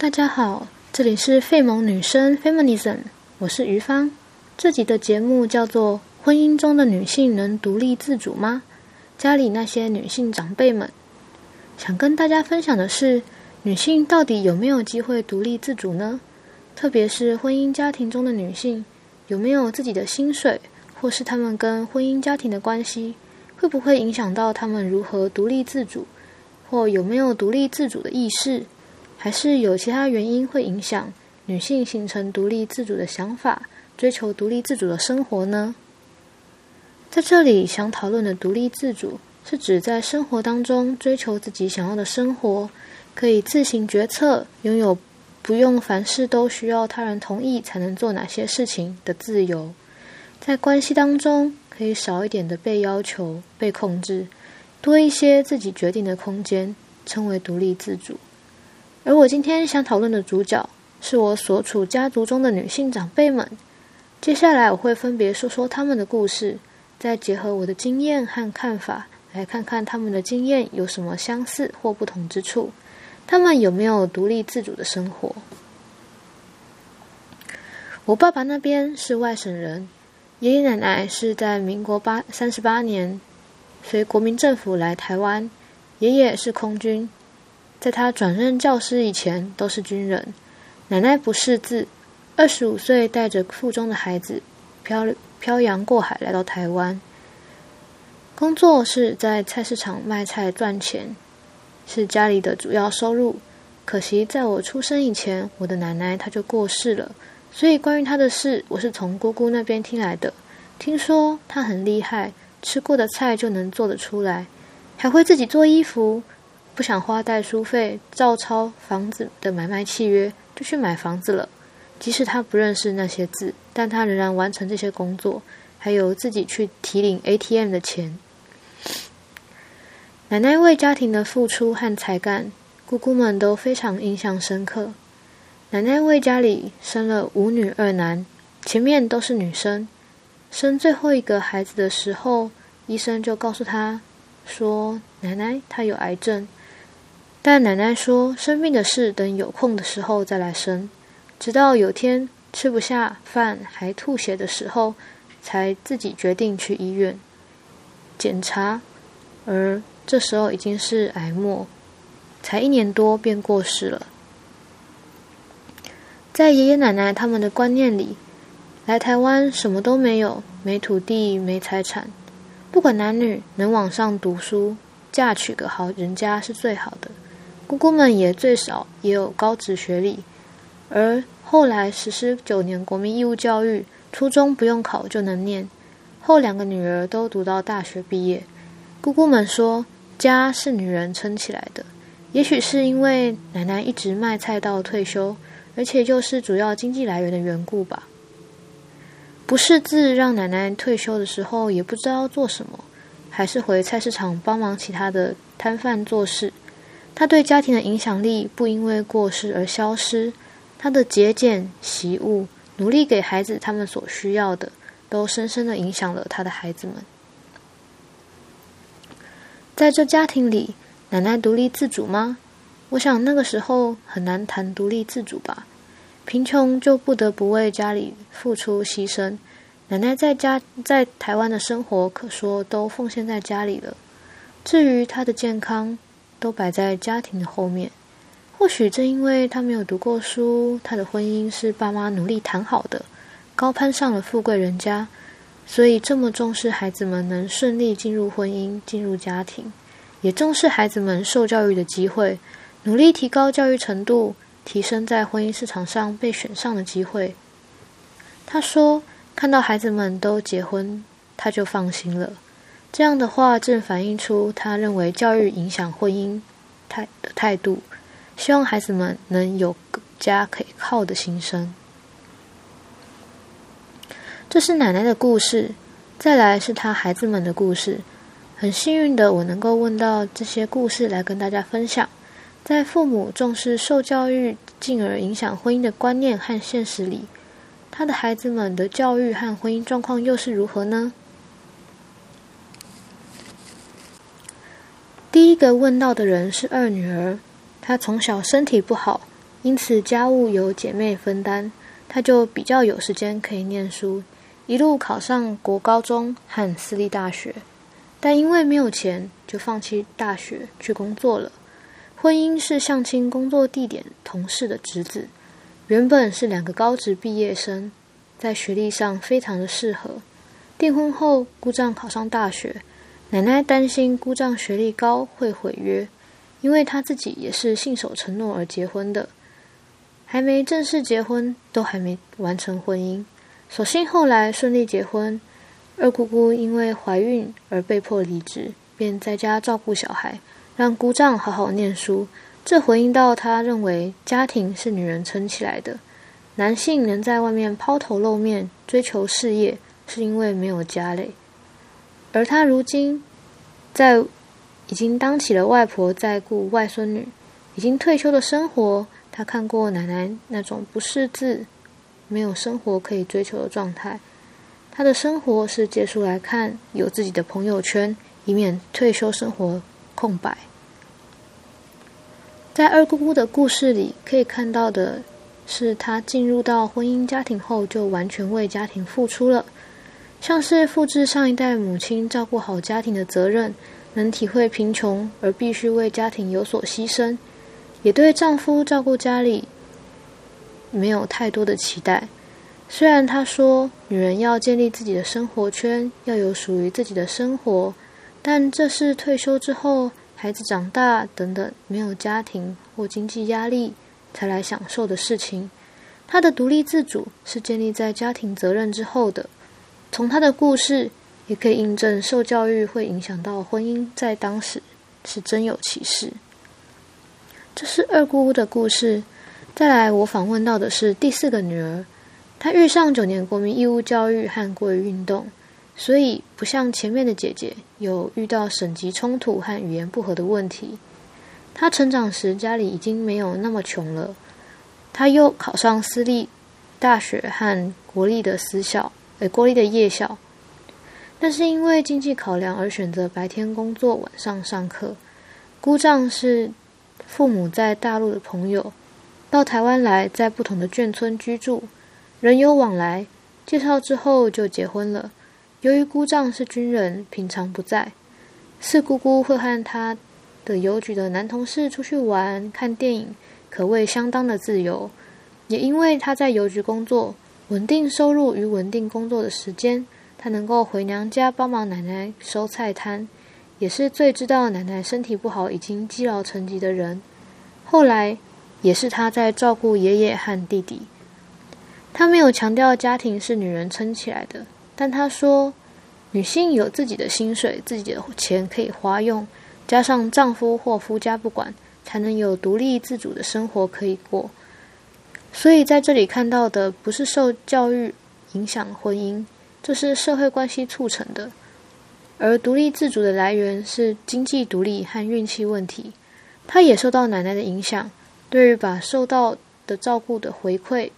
大家好，这里是费蒙女生 Feminism，我是于芳。这集的节目叫做《婚姻中的女性能独立自主吗？家里那些女性长辈们》，想跟大家分享的是，女性到底有没有机会独立自主呢？特别是婚姻家庭中的女性，有没有自己的薪水，或是她们跟婚姻家庭的关系，会不会影响到她们如何独立自主，或有没有独立自主的意识？还是有其他原因会影响女性形成独立自主的想法，追求独立自主的生活呢？在这里想讨论的独立自主，是指在生活当中追求自己想要的生活，可以自行决策，拥有不用凡事都需要他人同意才能做哪些事情的自由。在关系当中，可以少一点的被要求、被控制，多一些自己决定的空间，称为独立自主。而我今天想讨论的主角，是我所处家族中的女性长辈们。接下来我会分别说说他们的故事，再结合我的经验和看法，来看看他们的经验有什么相似或不同之处，他们有没有独立自主的生活。我爸爸那边是外省人，爷爷奶奶是在民国八三十八年随国民政府来台湾，爷爷是空军。在他转任教师以前，都是军人。奶奶不识字，二十五岁带着腹中的孩子漂漂洋过海来到台湾，工作是在菜市场卖菜赚钱，是家里的主要收入。可惜在我出生以前，我的奶奶她就过世了，所以关于她的事，我是从姑姑那边听来的。听说她很厉害，吃过的菜就能做得出来，还会自己做衣服。不想花代书费，照抄房子的买卖契约，就去买房子了。即使他不认识那些字，但他仍然完成这些工作，还有自己去提领 ATM 的钱。奶奶为家庭的付出和才干，姑姑们都非常印象深刻。奶奶为家里生了五女二男，前面都是女生。生最后一个孩子的时候，医生就告诉她说：“奶奶她有癌症。”但奶奶说，生病的事等有空的时候再来生。直到有天吃不下饭还吐血的时候，才自己决定去医院检查。而这时候已经是癌末，才一年多便过世了。在爷爷奶奶他们的观念里，来台湾什么都没有，没土地，没财产，不管男女，能往上读书，嫁娶个好人家是最好的。姑姑们也最少也有高职学历，而后来实施九年国民义务教育，初中不用考就能念，后两个女儿都读到大学毕业。姑姑们说，家是女人撑起来的，也许是因为奶奶一直卖菜到退休，而且又是主要经济来源的缘故吧。不识字让奶奶退休的时候也不知道做什么，还是回菜市场帮忙其他的摊贩做事。他对家庭的影响力不因为过世而消失，他的节俭、习物、努力给孩子他们所需要的，都深深的影响了他的孩子们。在这家庭里，奶奶独立自主吗？我想那个时候很难谈独立自主吧。贫穷就不得不为家里付出牺牲。奶奶在家在台湾的生活，可说都奉献在家里了。至于她的健康，都摆在家庭的后面。或许正因为他没有读过书，他的婚姻是爸妈努力谈好的，高攀上了富贵人家，所以这么重视孩子们能顺利进入婚姻、进入家庭，也重视孩子们受教育的机会，努力提高教育程度，提升在婚姻市场上被选上的机会。他说：“看到孩子们都结婚，他就放心了。”这样的话，正反映出他认为教育影响婚姻态的态度，希望孩子们能有家可以靠的心声。这是奶奶的故事，再来是他孩子们的故事。很幸运的，我能够问到这些故事来跟大家分享。在父母重视受教育，进而影响婚姻的观念和现实里，他的孩子们的教育和婚姻状况又是如何呢？第一个问到的人是二女儿，她从小身体不好，因此家务由姐妹分担，她就比较有时间可以念书，一路考上国高中和私立大学。但因为没有钱，就放弃大学去工作了。婚姻是相亲工作地点同事的侄子，原本是两个高职毕业生，在学历上非常的适合。订婚后，姑丈考上大学，奶奶担心姑丈学历高会毁约，因为她自己也是信守承诺而结婚的，还没正式结婚，都还没完成婚姻。所幸后来顺利结婚。二姑姑因为怀孕而被迫离职，便在家照顾小孩，让姑丈好好念书。这回应到她认为家庭是女人撑起来的，男性能在外面抛头露面追求事业，是因为没有家累。而他如今在已经当起了外婆，在顾外孙女，已经退休的生活，他看过奶奶那种不识字、没有生活可以追求的状态。他的生活是借书来看，有自己的朋友圈，以免退休生活空白。在二姑姑的故事里，可以看到的是，她进入到婚姻家庭后，就完全为家庭付出了，像是复制上一代母亲照顾好家庭的责任，能体会贫穷而必须为家庭有所牺牲，也对丈夫照顾家里没有太多的期待。虽然她说女人要建立自己的生活圈，要有属于自己的生活，但这是退休之后、孩子长大等等没有家庭或经济压力才来享受的事情。她的独立自主是建立在家庭责任之后的。从他的故事也可以印证，受教育会影响到婚姻，在当时是真有其事。这是二姑姑的故事。再来，我访问到的是第四个女儿。她遇上九年国民义务教育和国语运动，所以不像前面的姐姐有遇到省级冲突和语言不合的问题。她成长时家里已经没有那么穷了，她又考上私立大学和国立的私校，呃，国立的夜校。但是因为经济考量而选择白天工作，晚上上课。姑丈是父母在大陆的朋友，到台湾来，在不同的眷村居住。人有往来，介绍之后就结婚了。由于姑丈是军人，平常不在，四姑姑会和他的邮局的男同事出去玩、看电影，可谓相当的自由。也因为他在邮局工作，稳定收入与稳定工作的时间，他能够回娘家帮忙奶奶收菜摊，也是最知道奶奶身体不好、已经积劳成疾的人。后来，也是他在照顾爷爷和弟弟。他没有强调家庭是女人撑起来的，但他说，女性有自己的薪水、自己的钱可以花用，加上丈夫或夫家不管，才能有独立自主的生活可以过。所以在这里看到的不是受教育影响婚姻，这是社会关系促成的。而独立自主的来源是经济独立和运气问题。他也受到奶奶的影响，对于把受到的照顾的回馈。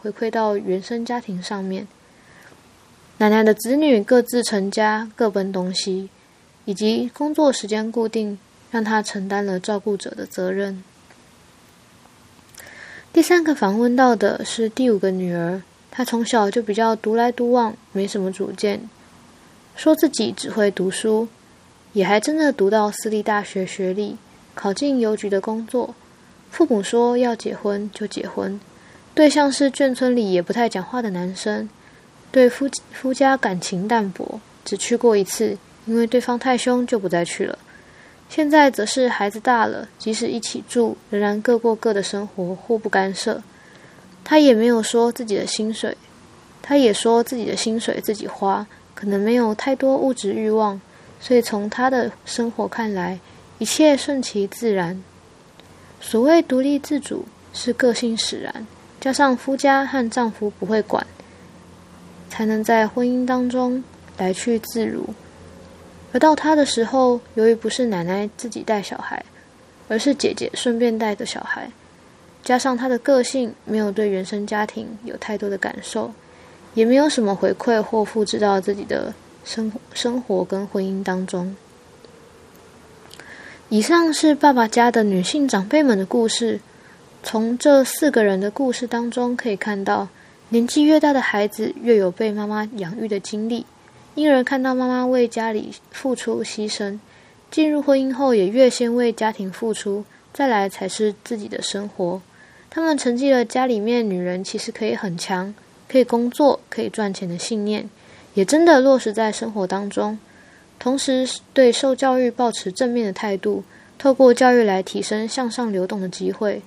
回馈到原生家庭上面，奶奶的子女各自成家，各奔东西，以及工作时间固定，让她承担了照顾者的责任。第三个访问到的是第五个女儿，她从小就比较独来独往，没什么主见，说自己只会读书，也还真的读到私立大学学历，考进邮局的工作。父母说要结婚就结婚。对象是眷村里也不太讲话的男生，对夫夫家感情淡薄，只去过一次，因为对方太凶就不再去了。现在则是孩子大了，即使一起住，仍然各过各的生活，互不干涉。他也没有说自己的薪水，他也说自己的薪水自己花，可能没有太多物质欲望，所以从他的生活看来，一切顺其自然。所谓独立自主，是个性使然。加上夫家和丈夫不会管，才能在婚姻当中来去自如。而到他的时候，由于不是奶奶自己带小孩，而是姐姐顺便带的小孩，加上她的个性没有对原生家庭有太多的感受，也没有什么回馈或复制到自己的生生活跟婚姻当中。以上是爸爸家的女性长辈们的故事。从这四个人的故事当中可以看到，年纪越大的孩子越有被妈妈养育的经历，因而看到妈妈为家里付出牺牲，进入婚姻后也越先为家庭付出，再来才是自己的生活。他们承继了家里面女人其实可以很强，可以工作，可以赚钱的信念，也真的落实在生活当中。同时，对受教育保持正面的态度，透过教育来提升向上流动的机会。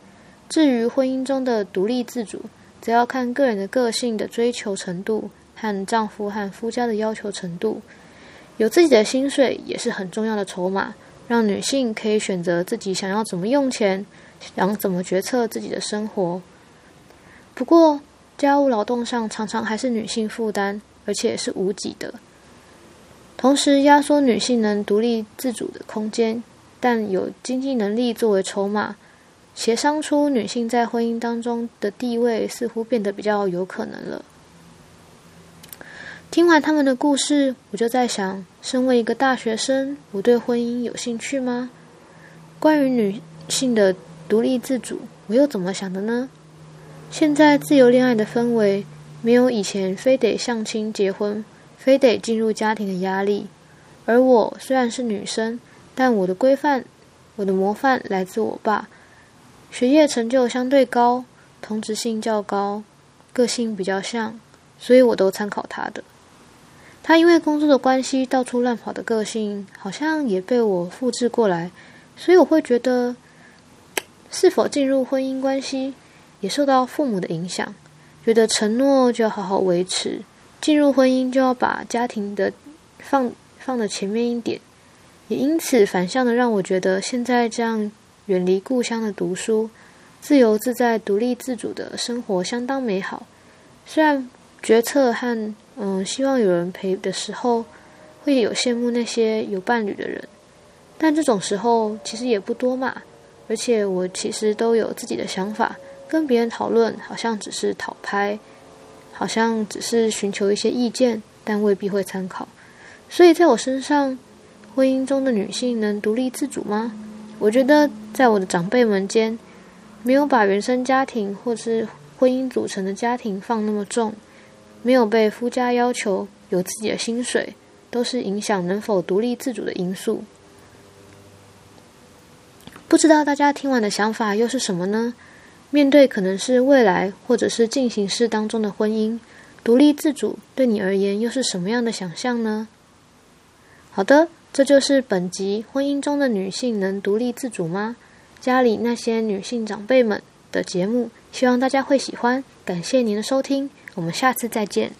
至于婚姻中的独立自主，则要看个人的个性的追求程度和丈夫和夫家的要求程度。有自己的薪水也是很重要的筹码，让女性可以选择自己想要怎么用钱，想怎么决策自己的生活。不过，家务劳动上常常还是女性负担，而且是无己的，同时压缩女性能独立自主的空间。但有经济能力作为筹码。协商出女性在婚姻当中的地位，似乎变得比较有可能了。听完他们的故事，我就在想：身为一个大学生，我对婚姻有兴趣吗？关于女性的独立自主，我又怎么想的呢？现在自由恋爱的氛围，没有以前非得相亲结婚、非得进入家庭的压力。而我虽然是女生，但我的规范、我的模范来自我爸。学业成就相对高，同质性较高，个性比较像，所以我都参考他的。他因为工作的关系到处乱跑的个性，好像也被我复制过来，所以我会觉得，是否进入婚姻关系也受到父母的影响，觉得承诺就要好好维持，进入婚姻就要把家庭的放放的前面一点，也因此反向的让我觉得现在这样。远离故乡的读书，自由自在、独立自主的生活相当美好。虽然决策和嗯希望有人陪的时候，会有羡慕那些有伴侣的人，但这种时候其实也不多嘛。而且我其实都有自己的想法，跟别人讨论好像只是讨拍，好像只是寻求一些意见，但未必会参考。所以在我身上，婚姻中的女性能独立自主吗？我觉得，在我的长辈们间，没有把原生家庭或是婚姻组成的家庭放那么重，没有被夫家要求有自己的薪水，都是影响能否独立自主的因素。不知道大家听完的想法又是什么呢？面对可能是未来或者是进行式当中的婚姻，独立自主对你而言又是什么样的想象呢？好的。这就是本集婚姻中的女性能独立自主吗？家里那些女性长辈们的节目，希望大家会喜欢。感谢您的收听，我们下次再见。